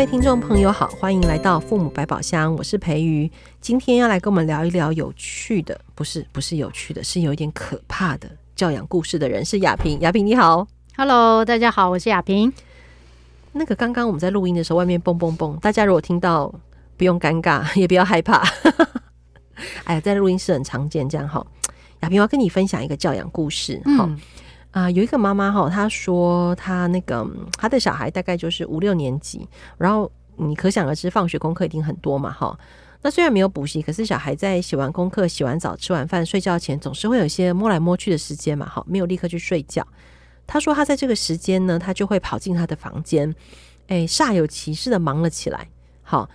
各位听众朋友好，欢迎来到父母百宝箱，我是培瑜。今天要来跟我们聊一聊有趣的，不是不是有趣的，是有一点可怕的教养故事的人，是雅萍。雅萍你好，Hello，大家好，我是雅萍。那个刚刚我们在录音的时候，外面蹦蹦蹦，大家如果听到，不用尴尬，也不要害怕。哎呀，在录音室很常见，这样哈。雅萍，我要跟你分享一个教养故事，好。嗯啊、有一个妈妈哈，她说她那个她的小孩大概就是五六年级，然后你可想而知，放学功课一定很多嘛哈。那虽然没有补习，可是小孩在写完功课、洗完澡、吃完饭、睡觉前，总是会有一些摸来摸去的时间嘛哈，没有立刻去睡觉。她说她在这个时间呢，她就会跑进她的房间，哎，煞有其事的忙了起来。好，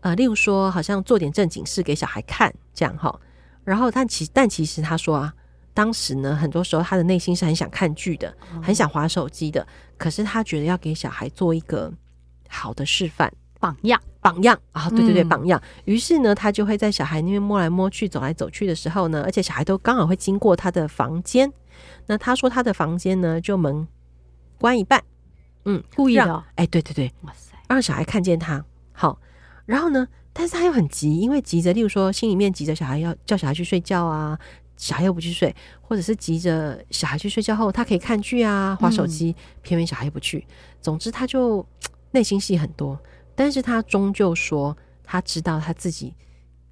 呃，例如说，好像做点正经事给小孩看这样哈。然后但其但其实她说啊。当时呢，很多时候他的内心是很想看剧的，很想划手机的。可是他觉得要给小孩做一个好的示范榜样，榜样啊，对对对，榜样。于是呢，他就会在小孩那边摸来摸去、走来走去的时候呢，而且小孩都刚好会经过他的房间。那他说他的房间呢，就门关一半，嗯，故意的。哎，对对对，哇塞，让小孩看见他。好，然后呢，但是他又很急，因为急着，例如说心里面急着小孩要叫小孩去睡觉啊。小孩又不去睡，或者是急着小孩去睡觉后，他可以看剧啊、划手机，偏偏小孩又不去。总之，他就内心戏很多，但是他终究说，他知道他自己，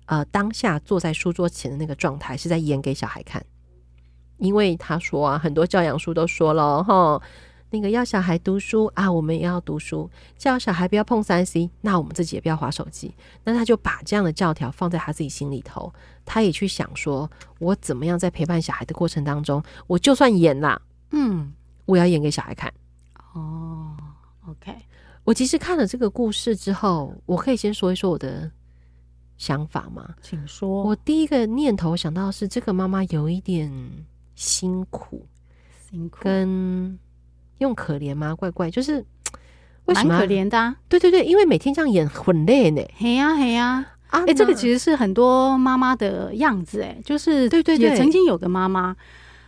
呃，当下坐在书桌前的那个状态是在演给小孩看，因为他说啊，很多教养书都说了哈。那个要小孩读书啊，我们也要读书；叫小孩不要碰三 C，那我们自己也不要划手机。那他就把这样的教条放在他自己心里头，他也去想说，我怎么样在陪伴小孩的过程当中，我就算演啦，嗯，我要演给小孩看。哦，OK。我其实看了这个故事之后，我可以先说一说我的想法吗？请说。我第一个念头想到的是，这个妈妈有一点辛苦，辛苦跟。用可怜吗？怪怪，就是为什么蛮可怜的啊？对对对，因为每天这样演很累呢。嘿呀嘿呀！哎、啊欸，这个其实是很多妈妈的样子哎，就是对对对，也曾经有个妈妈，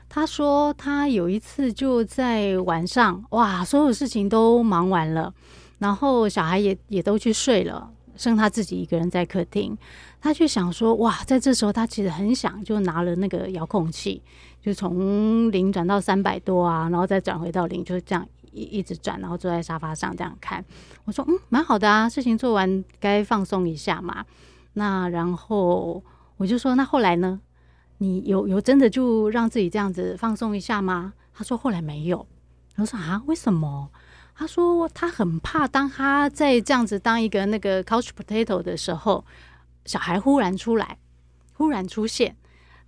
她说她有一次就在晚上，哇，所有事情都忙完了，然后小孩也也都去睡了，剩她自己一个人在客厅。他就想说，哇，在这时候他其实很想就拿了那个遥控器。就从零转到三百多啊，然后再转回到零，就这样一一直转，然后坐在沙发上这样看。我说，嗯，蛮好的啊，事情做完该放松一下嘛。那然后我就说，那后来呢？你有有真的就让自己这样子放松一下吗？他说后来没有。我说啊，为什么？他说他很怕，当他在这样子当一个那个 couch potato 的时候，小孩忽然出来，忽然出现。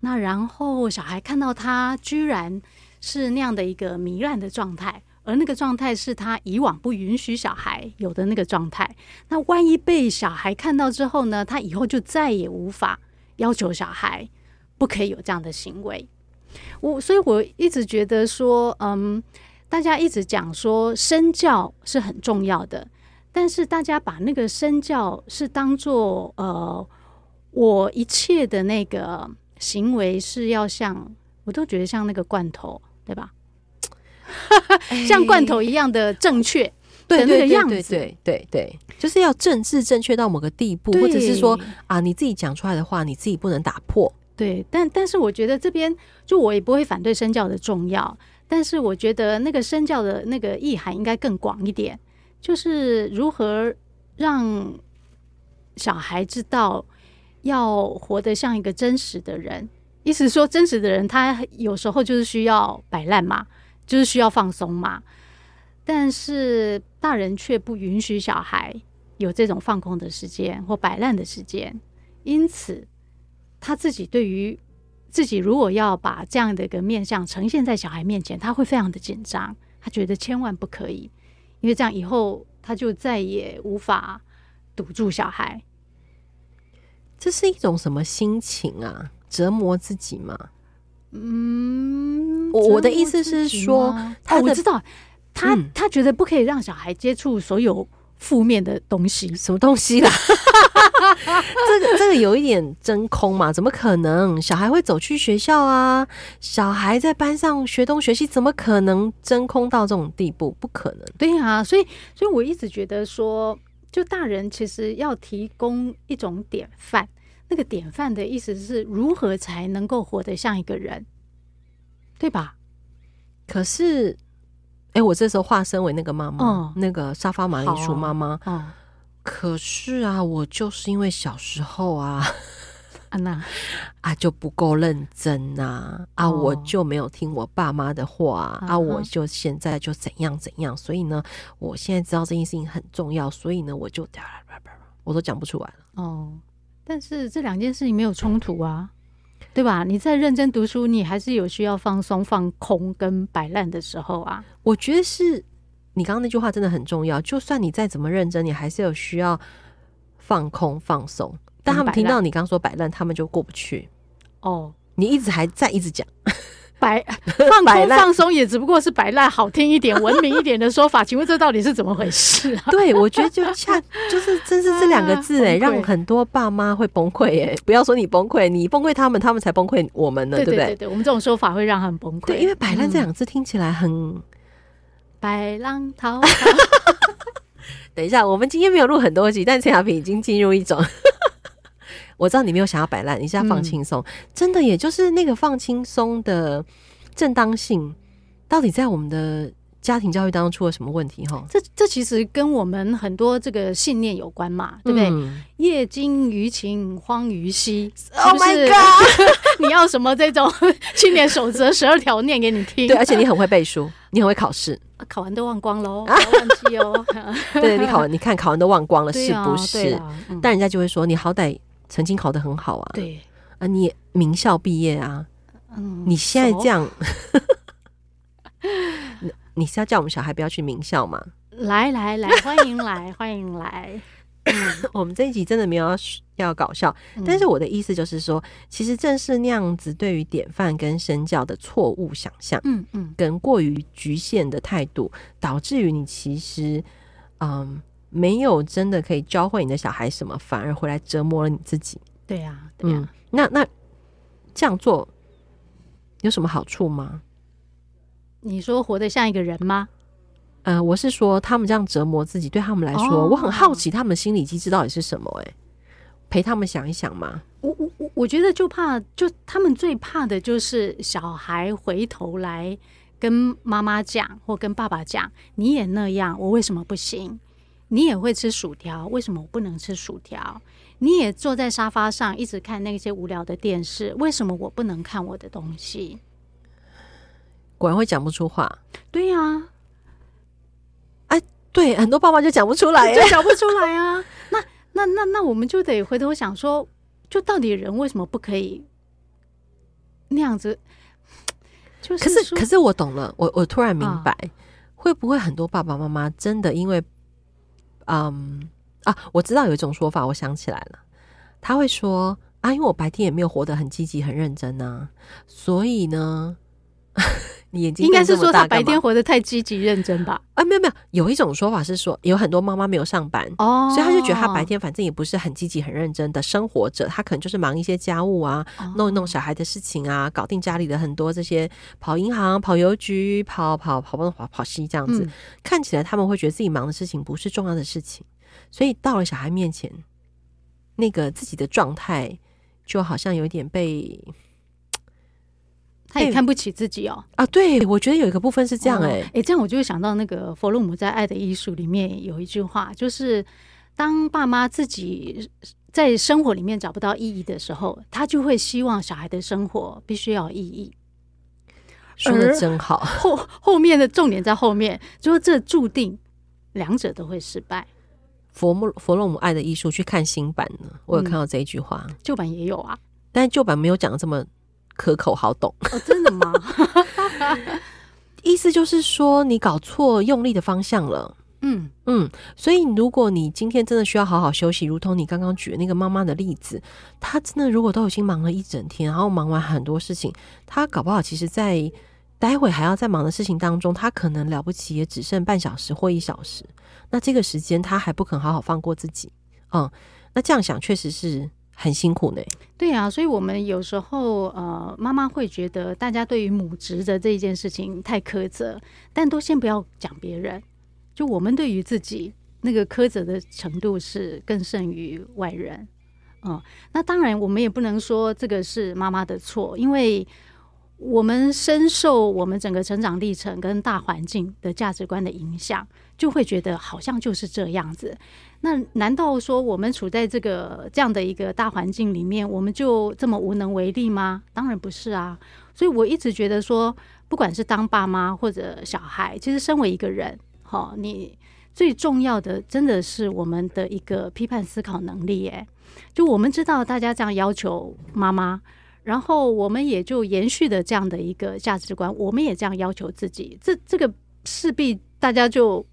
那然后小孩看到他居然是那样的一个糜烂的状态，而那个状态是他以往不允许小孩有的那个状态。那万一被小孩看到之后呢？他以后就再也无法要求小孩不可以有这样的行为。我所以我一直觉得说，嗯，大家一直讲说身教是很重要的，但是大家把那个身教是当做呃我一切的那个。行为是要像，我都觉得像那个罐头，对吧？像罐头一样的正确的那个样子，对对对，就是要政治正确到某个地步，或者是说啊，你自己讲出来的话，你自己不能打破。对，但但是我觉得这边就我也不会反对身教的重要，但是我觉得那个身教的那个意涵应该更广一点，就是如何让小孩知道。要活得像一个真实的人，意思说，真实的人他有时候就是需要摆烂嘛，就是需要放松嘛。但是大人却不允许小孩有这种放空的时间或摆烂的时间，因此他自己对于自己如果要把这样的一个面相呈现在小孩面前，他会非常的紧张，他觉得千万不可以，因为这样以后他就再也无法堵住小孩。这是一种什么心情啊？折磨自己吗？嗯，我的意思是说，他、哦、我知道，他、嗯、他觉得不可以让小孩接触所有负面的东西，什么东西啦？这个这个有一点真空嘛？怎么可能？小孩会走去学校啊？小孩在班上学东学西，怎么可能真空到这种地步？不可能。对啊，所以所以我一直觉得说。就大人其实要提供一种典范，那个典范的意思是如何才能够活得像一个人，对吧？可是，哎、欸，我这时候化身为那个妈妈，嗯、那个沙发马铃薯妈妈。嗯，可是啊，我就是因为小时候啊。安娜 啊，就不够认真呐！啊，啊哦、我就没有听我爸妈的话啊，啊，我就现在就怎样怎样。所以呢，我现在知道这件事情很重要，所以呢，我就我都讲不出来了。哦，但是这两件事情没有冲突啊，对吧？你在认真读书，你还是有需要放松、放空跟摆烂的时候啊。我觉得是你刚刚那句话真的很重要。就算你再怎么认真，你还是有需要放空、放松。但他们听到你刚说摆烂，他们就过不去。哦，你一直还在一直讲 摆 放空放松，也只不过是摆烂好听一点、文明一点的说法。请问这到底是怎么回事啊？对，我觉得就恰就是真是这两个字哎，让很多爸妈会崩溃哎。不要说你崩溃，你崩溃他们，他们才崩溃我们呢，对不对？对，我们这种说法会让他们崩溃。对，因为摆烂这两个字听起来很白浪滔。等一下，我们今天没有录很多集，但陈雅萍已经进入一种。我知道你没有想要摆烂，你是要放轻松，嗯、真的，也就是那个放轻松的正当性，到底在我们的家庭教育当中出了什么问题？哈，这这其实跟我们很多这个信念有关嘛，对不对？嗯、业精于勤，荒于嬉。Oh my god！你要什么这种青年守则十二条念给你听？对，而且你很会背书，你很会考试，考完都忘光喽，不要忘记哦。对，你考完，你看考完都忘光了，是 不是？啊嗯、但人家就会说，你好歹。曾经考得很好啊，对啊，你也名校毕业啊，嗯，你现在这样，你你是要叫我们小孩不要去名校吗？来来来，欢迎来，欢迎来。我们这一集真的没有要要搞笑，嗯、但是我的意思就是说，其实正是那样子对于典范跟身教的错误想象，嗯嗯，跟过于局限的态度，导致于你其实，嗯。没有真的可以教会你的小孩什么，反而回来折磨了你自己。对呀、啊，对呀、啊嗯。那那这样做有什么好处吗？你说活得像一个人吗？呃，我是说他们这样折磨自己，对他们来说，哦、我很好奇他们的心理机制到底是什么、欸？哎，陪他们想一想嘛。我我我我觉得就怕，就他们最怕的就是小孩回头来跟妈妈讲或跟爸爸讲，你也那样，我为什么不行？你也会吃薯条，为什么我不能吃薯条？你也坐在沙发上一直看那些无聊的电视，为什么我不能看我的东西？果然会讲不出话。对呀、对，很多爸爸就讲不出来，就讲不出来啊。那那那那，我们就得回头想说，就到底人为什么不可以那样子？就是，可是可是我懂了，我我突然明白，啊、会不会很多爸爸妈妈真的因为。嗯、um, 啊，我知道有一种说法，我想起来了，他会说啊，因为我白天也没有活得很积极、很认真啊，所以呢。你眼睛应该是说他白天活得太积极认真吧？啊，没有没有，有一种说法是说，有很多妈妈没有上班哦，所以他就觉得他白天反正也不是很积极、很认真的生活着，他可能就是忙一些家务啊，哦、弄一弄小孩的事情啊，搞定家里的很多这些跑银行、跑邮局、跑跑跑跑跑跑西这样子，嗯、看起来他们会觉得自己忙的事情不是重要的事情，所以到了小孩面前，那个自己的状态就好像有点被。他也看不起自己哦啊，对，我觉得有一个部分是这样哎、欸，哎、欸，这样我就会想到那个弗洛姆在《爱的艺术》里面有一句话，就是当爸妈自己在生活里面找不到意义的时候，他就会希望小孩的生活必须要有意义。说的真好，后后面的重点在后面，就是这注定两者都会失败。佛莫弗洛姆《爱的艺术》去看新版呢，我有看到这一句话，嗯、旧版也有啊，但是旧版没有讲的这么。可口好懂哦，真的吗？意思就是说你搞错用力的方向了。嗯嗯，所以如果你今天真的需要好好休息，如同你刚刚举的那个妈妈的例子，她真的如果都已经忙了一整天，然后忙完很多事情，她搞不好其实在待会还要在忙的事情当中，她可能了不起也只剩半小时或一小时。那这个时间她还不肯好好放过自己，嗯，那这样想确实是。很辛苦呢，对啊，所以我们有时候呃，妈妈会觉得大家对于母职的这一件事情太苛责，但都先不要讲别人，就我们对于自己那个苛责的程度是更胜于外人。嗯，那当然我们也不能说这个是妈妈的错，因为我们深受我们整个成长历程跟大环境的价值观的影响，就会觉得好像就是这样子。那难道说我们处在这个这样的一个大环境里面，我们就这么无能为力吗？当然不是啊。所以我一直觉得说，不管是当爸妈或者小孩，其实身为一个人，哈，你最重要的真的是我们的一个批判思考能力。诶，就我们知道大家这样要求妈妈，然后我们也就延续的这样的一个价值观，我们也这样要求自己。这这个势必大家就。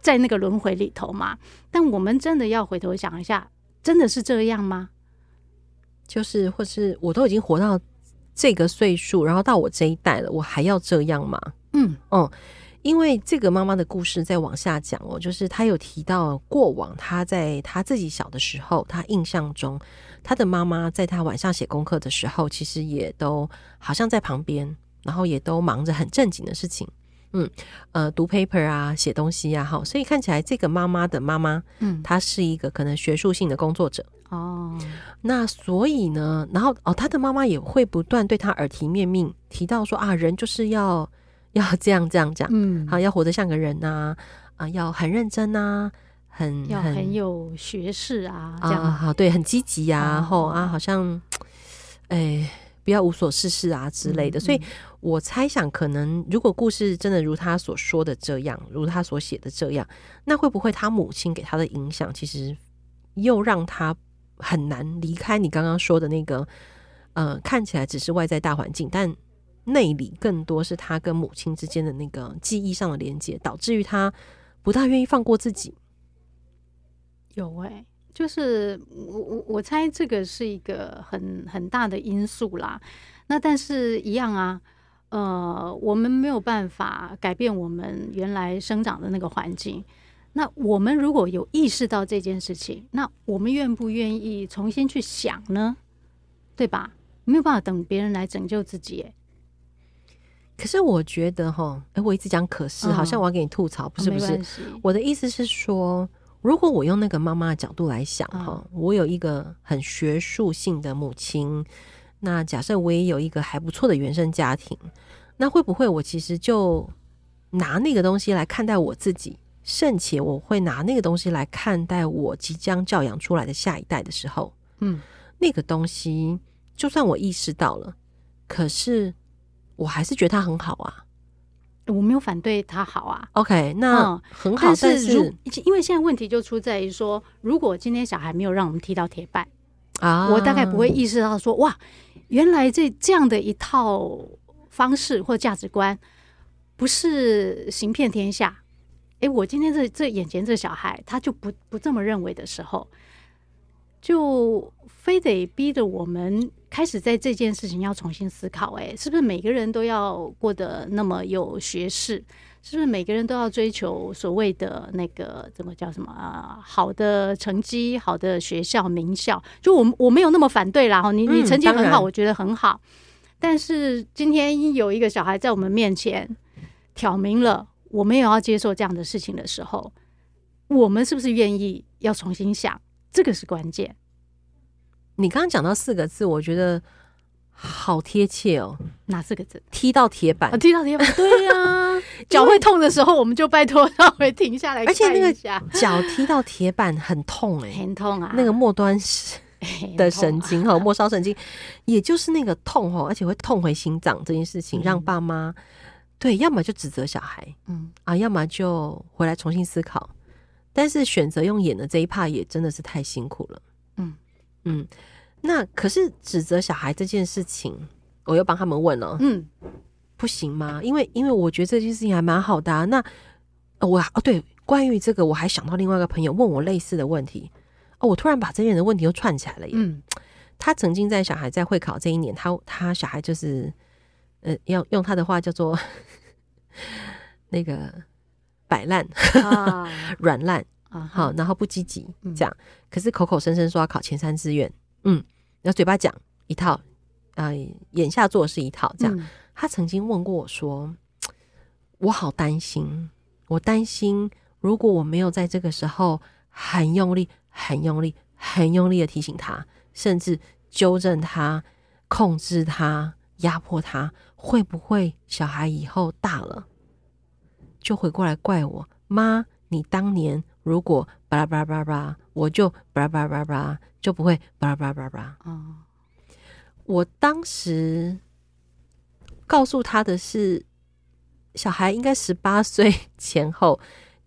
在那个轮回里头嘛，但我们真的要回头想一下，真的是这样吗？就是，或是我都已经活到这个岁数，然后到我这一代了，我还要这样吗？嗯嗯，因为这个妈妈的故事再往下讲哦，就是她有提到过往，她在她自己小的时候，她印象中，她的妈妈在她晚上写功课的时候，其实也都好像在旁边，然后也都忙着很正经的事情。嗯，呃，读 paper 啊，写东西呀，哈，所以看起来这个妈妈的妈妈，嗯，她是一个可能学术性的工作者哦。那所以呢，然后哦，她的妈妈也会不断对她耳提面命，提到说啊，人就是要要这样这样这样，嗯，好，要活得像个人呐，啊，啊，要很认真呐，很要很有学识啊，这样啊，好，对，很积极呀，然后啊，好像，哎。不要无所事事啊之类的，所以我猜想，可能如果故事真的如他所说的这样，如他所写的这样，那会不会他母亲给他的影响，其实又让他很难离开你刚刚说的那个，呃，看起来只是外在大环境，但内里更多是他跟母亲之间的那个记忆上的连接，导致于他不大愿意放过自己。有哎、就是我我我猜这个是一个很很大的因素啦。那但是一样啊，呃，我们没有办法改变我们原来生长的那个环境。那我们如果有意识到这件事情，那我们愿不愿意重新去想呢？对吧？没有办法等别人来拯救自己。可是我觉得哈，哎，我一直讲可是，好像我要给你吐槽，不是不是？我的意思是说。如果我用那个妈妈的角度来想哈，嗯，我有一个很学术性的母亲，那假设我也有一个还不错的原生家庭，那会不会我其实就拿那个东西来看待我自己，甚且我会拿那个东西来看待我即将教养出来的下一代的时候，嗯，那个东西就算我意识到了，可是我还是觉得他很好啊。我没有反对他好啊，OK，那很好。但是，如因为现在问题就出在于说，如果今天小孩没有让我们踢到铁板啊，我大概不会意识到说，哇，原来这这样的一套方式或价值观不是行遍天下。哎，我今天这这眼前这小孩，他就不不这么认为的时候，就非得逼着我们。开始在这件事情要重新思考，哎，是不是每个人都要过得那么有学识？是不是每个人都要追求所谓的那个怎么叫什么啊？好的成绩、好的学校、名校？就我我没有那么反对啦，哈，你你成绩很好，我觉得很好。但是今天有一个小孩在我们面前挑明了，我们也要接受这样的事情的时候，我们是不是愿意要重新想？这个是关键。你刚刚讲到四个字，我觉得好贴切哦。哪四个字？踢到铁板，啊、踢到铁板。对呀、啊，脚会痛的时候，我们就拜托稍微停下来。而且那个脚踢到铁板很痛哎、欸，很痛啊。那个末端的神经哈，末梢神经，也就是那个痛哦，而且会痛回心脏这件事情，让爸妈、嗯、对，要么就指责小孩，嗯啊，要么就回来重新思考。但是选择用演的这一 part 也真的是太辛苦了。嗯，那可是指责小孩这件事情，我又帮他们问了，嗯，不行吗？因为因为我觉得这件事情还蛮好的啊。那我哦对，关于这个我还想到另外一个朋友问我类似的问题哦，我突然把这边的问题又串起来了耶。嗯，他曾经在小孩在会考这一年，他他小孩就是呃，要用他的话叫做 那个摆烂、软烂。啊，好，然后不积极这样，可是口口声声说要考前三志愿，嗯，然后嘴巴讲一套，啊、呃，眼下做的是一套，这样。嗯、他曾经问过我说：“我好担心，我担心如果我没有在这个时候很用力、很用力、很用力的提醒他，甚至纠正他、控制他、压迫他，会不会小孩以后大了就回过来怪我？妈，你当年如果巴拉巴拉巴拉巴，我就巴拉巴拉巴拉巴，就不会巴拉巴拉巴拉我当时告诉他的是，小孩应该十八岁前后。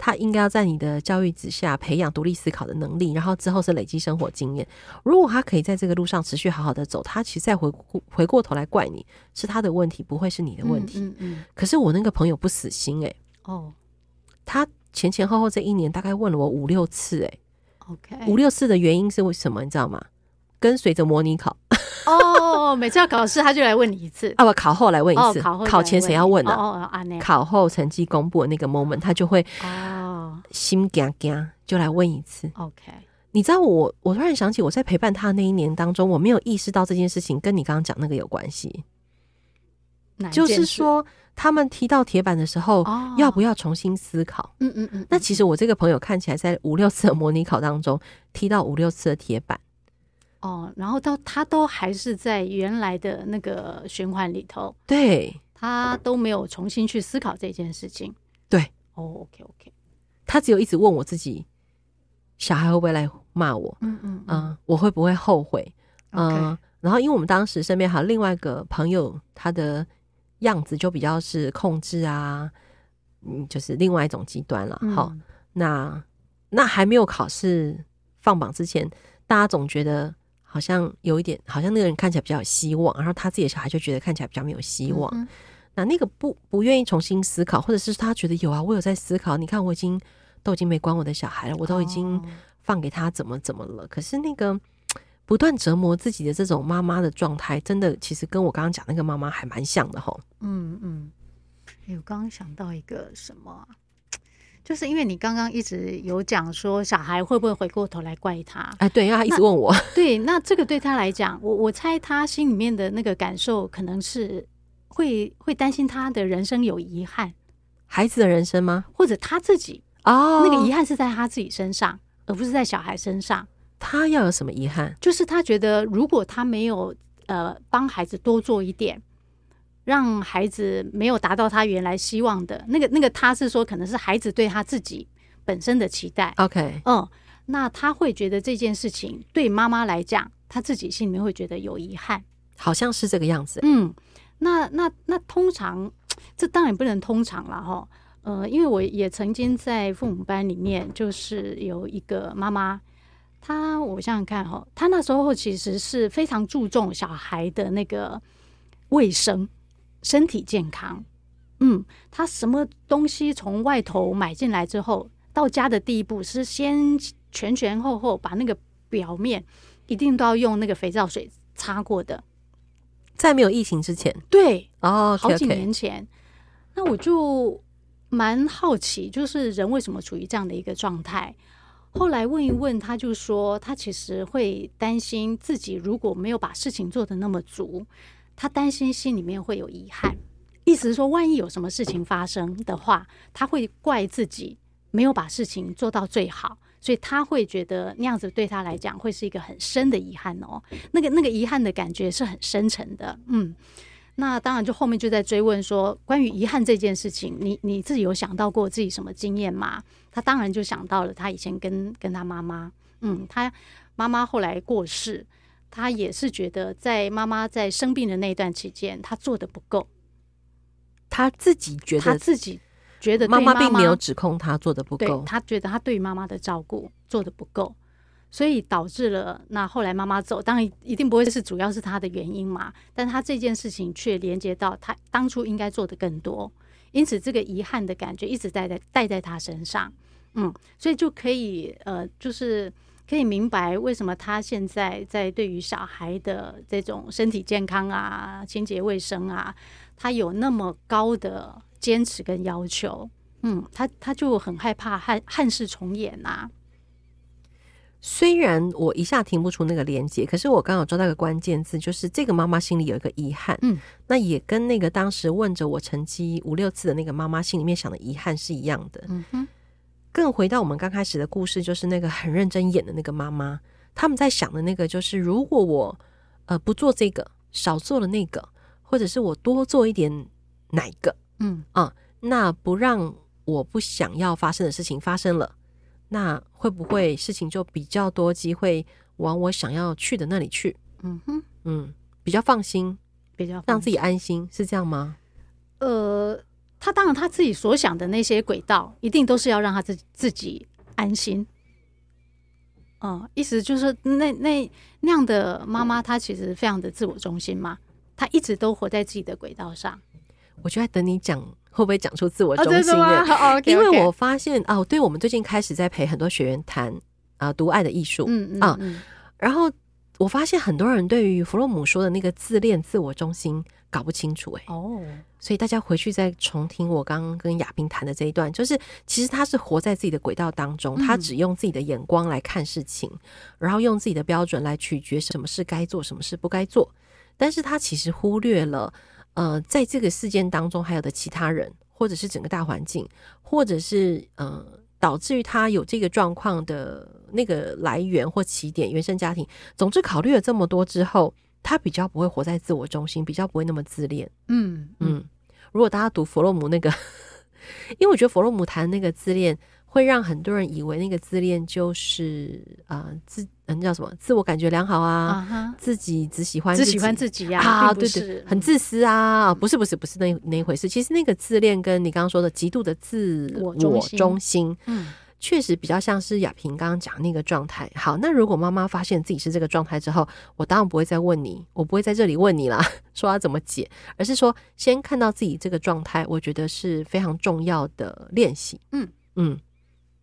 他应该要在你的教育之下培养独立思考的能力，然后之后是累积生活经验。如果他可以在这个路上持续好好的走，他其实再回过回过头来怪你是他的问题，不会是你的问题。嗯嗯嗯。可是我那个朋友不死心诶、欸，哦，他前前后后这一年大概问了我五六次诶、欸。OK，五六次的原因是为什么？你知道吗？跟随着模拟考。哦，每次要考试他就来问你一次 啊，不，考后来问一次，哦、考后考前谁要问呢、啊？哦哦，考后成绩公布的那个 moment，他就会哦心惊惊，就来问一次。OK，你知道我，我突然想起我在陪伴他那一年当中，我没有意识到这件事情跟你刚刚讲那个有关系。就是说，他们踢到铁板的时候，哦、要不要重新思考？嗯嗯嗯。那其实我这个朋友看起来在五六次的模拟考当中踢到五六次的铁板。哦，然后到他都还是在原来的那个循环里头，对，他都没有重新去思考这件事情。对，哦，OK OK，他只有一直问我自己，小孩会不会来骂我？嗯嗯嗯、呃，我会不会后悔？嗯、然后因为我们当时身边还有另外一个朋友，他的样子就比较是控制啊，嗯，就是另外一种极端了。好、嗯，那那还没有考试放榜之前，大家总觉得。好像有一点，好像那个人看起来比较有希望，然后他自己的小孩就觉得看起来比较没有希望。嗯、那那个不不愿意重新思考，或者是他觉得有啊，我有在思考。你看，我已经都已经没管我的小孩了，我都已经放给他怎么怎么了。哦、可是那个不断折磨自己的这种妈妈的状态，真的其实跟我刚刚讲那个妈妈还蛮像的吼。嗯嗯，哎，我刚刚想到一个什么？就是因为你刚刚一直有讲说小孩会不会回过头来怪他？哎，对，因为他一直问我。对，那这个对他来讲，我我猜他心里面的那个感受，可能是会会担心他的人生有遗憾，孩子的人生吗？或者他自己哦，那个遗憾是在他自己身上，而不是在小孩身上。他要有什么遗憾？就是他觉得，如果他没有呃帮孩子多做一点。让孩子没有达到他原来希望的那个那个，他是说可能是孩子对他自己本身的期待。OK，嗯，那他会觉得这件事情对妈妈来讲，他自己心里面会觉得有遗憾，好像是这个样子。嗯，那那那通常这当然不能通常了哈。呃，因为我也曾经在父母班里面，就是有一个妈妈，她我想想看哦，他那时候其实是非常注重小孩的那个卫生。身体健康，嗯，他什么东西从外头买进来之后，到家的第一步是先前前后后把那个表面一定都要用那个肥皂水擦过的。在没有疫情之前，对哦，好几年前，那我就蛮好奇，就是人为什么处于这样的一个状态？后来问一问，他就说他其实会担心自己如果没有把事情做得那么足。他担心心里面会有遗憾，意思是说，万一有什么事情发生的话，他会怪自己没有把事情做到最好，所以他会觉得那样子对他来讲会是一个很深的遗憾哦。那个那个遗憾的感觉是很深沉的，嗯。那当然，就后面就在追问说，关于遗憾这件事情，你你自己有想到过自己什么经验吗？他当然就想到了他以前跟跟他妈妈，嗯，他妈妈后来过世。他也是觉得，在妈妈在生病的那段期间，他做的不够。他自己觉得，他自己觉得妈妈并没有指控他做的不够。他觉得他对妈妈的照顾做的不够，所以导致了那后来妈妈走，当然一定不会是主要是他的原因嘛。但他这件事情却连接到他当初应该做的更多，因此这个遗憾的感觉一直带在带在他身上。嗯，所以就可以呃，就是。可以明白为什么他现在在对于小孩的这种身体健康啊、清洁卫生啊，他有那么高的坚持跟要求。嗯，他他就很害怕憾憾事重演呐、啊。虽然我一下听不出那个连接，可是我刚好抓到一个关键字，就是这个妈妈心里有一个遗憾。嗯，那也跟那个当时问着我成绩五六次的那个妈妈心里面想的遗憾是一样的。嗯哼。更回到我们刚开始的故事，就是那个很认真演的那个妈妈，他们在想的那个就是，如果我呃不做这个，少做了那个，或者是我多做一点哪个，嗯啊，那不让我不想要发生的事情发生了，那会不会事情就比较多机会往我想要去的那里去？嗯哼，嗯，比较放心，比较让自己安心，是这样吗？呃。他当然，他自己所想的那些轨道，一定都是要让他自自己安心。嗯，意思就是那那那样的妈妈，她其实非常的自我中心嘛，她一直都活在自己的轨道上。我就在等你讲，会不会讲出自我中心的？哦 okay, okay. 因为我发现哦，对，我们最近开始在陪很多学员谈啊，读爱的艺术，嗯嗯啊，然后我发现很多人对于弗洛姆说的那个自恋、自我中心搞不清楚，欸，哎哦。所以大家回去再重听我刚刚跟亚萍谈的这一段，就是其实他是活在自己的轨道当中，他只用自己的眼光来看事情，嗯、然后用自己的标准来取决什么事该做，什么事不该做。但是他其实忽略了，呃，在这个事件当中还有的其他人，或者是整个大环境，或者是呃，导致于他有这个状况的那个来源或起点，原生家庭。总之，考虑了这么多之后。他比较不会活在自我中心，比较不会那么自恋。嗯嗯，如果大家读弗洛姆那个，因为我觉得弗洛姆谈那个自恋，会让很多人以为那个自恋就是啊、呃、自嗯叫什么自我感觉良好啊，uh huh、自己只喜欢只喜欢自己啊，啊对对，很自私啊，不是不是不是那那一回事。其实那个自恋跟你刚刚说的极度的自我中心，嗯。确实比较像是亚萍刚刚讲那个状态。好，那如果妈妈发现自己是这个状态之后，我当然不会再问你，我不会在这里问你啦，说要怎么解，而是说先看到自己这个状态，我觉得是非常重要的练习。嗯嗯，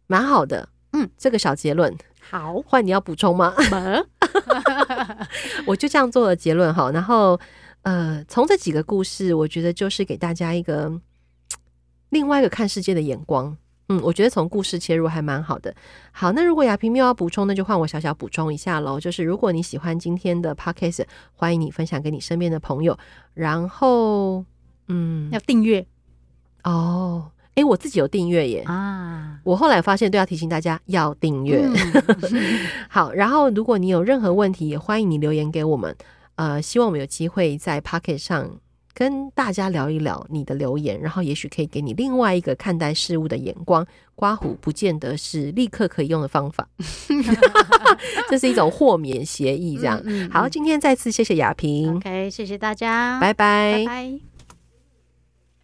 蛮好的。嗯，这个小结论好，换你要补充吗？我就这样做了结论哈。然后呃，从这几个故事，我觉得就是给大家一个另外一个看世界的眼光。嗯，我觉得从故事切入还蛮好的。好，那如果亚萍没有要补充，那就换我小小补充一下喽。就是如果你喜欢今天的 podcast，欢迎你分享给你身边的朋友。然后，嗯，要订阅哦。诶，我自己有订阅耶啊！我后来发现都要提醒大家要订阅。嗯、好，然后如果你有任何问题，也欢迎你留言给我们。呃，希望我们有机会在 podcast 上。跟大家聊一聊你的留言，然后也许可以给你另外一个看待事物的眼光。刮胡不见得是立刻可以用的方法，这是一种豁免协议。这样，嗯嗯嗯、好，今天再次谢谢亚萍。OK，谢谢大家，拜拜。拜拜。